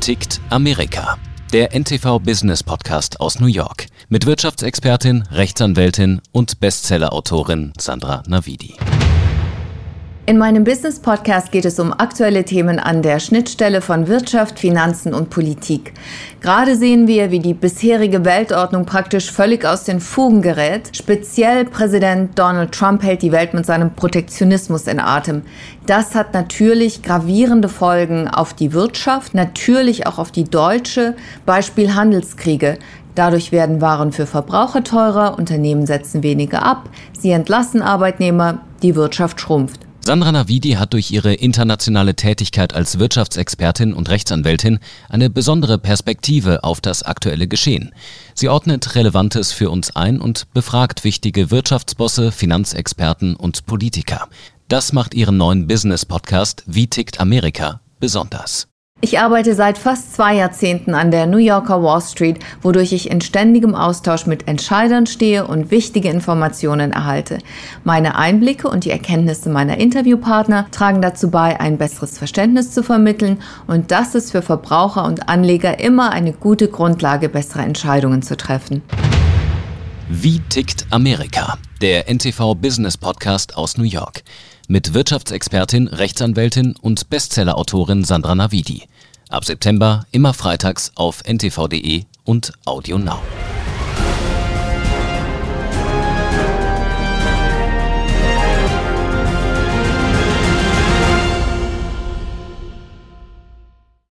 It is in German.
tickt Amerika? Der NTV Business Podcast aus New York mit Wirtschaftsexpertin, Rechtsanwältin und Bestsellerautorin Sandra Navidi. In meinem Business Podcast geht es um aktuelle Themen an der Schnittstelle von Wirtschaft, Finanzen und Politik. Gerade sehen wir, wie die bisherige Weltordnung praktisch völlig aus den Fugen gerät. Speziell Präsident Donald Trump hält die Welt mit seinem Protektionismus in Atem. Das hat natürlich gravierende Folgen auf die Wirtschaft, natürlich auch auf die deutsche, Beispiel Handelskriege. Dadurch werden Waren für Verbraucher teurer, Unternehmen setzen weniger ab, sie entlassen Arbeitnehmer, die Wirtschaft schrumpft. Sandra Navidi hat durch ihre internationale Tätigkeit als Wirtschaftsexpertin und Rechtsanwältin eine besondere Perspektive auf das aktuelle Geschehen. Sie ordnet Relevantes für uns ein und befragt wichtige Wirtschaftsbosse, Finanzexperten und Politiker. Das macht ihren neuen Business-Podcast Wie tickt Amerika besonders. Ich arbeite seit fast zwei Jahrzehnten an der New Yorker Wall Street, wodurch ich in ständigem Austausch mit Entscheidern stehe und wichtige Informationen erhalte. Meine Einblicke und die Erkenntnisse meiner Interviewpartner tragen dazu bei, ein besseres Verständnis zu vermitteln und das ist für Verbraucher und Anleger immer eine gute Grundlage, bessere Entscheidungen zu treffen. Wie tickt Amerika? Der NTV Business Podcast aus New York mit Wirtschaftsexpertin, Rechtsanwältin und Bestsellerautorin Sandra Navidi. Ab September immer freitags auf ntv.de und Audio Now.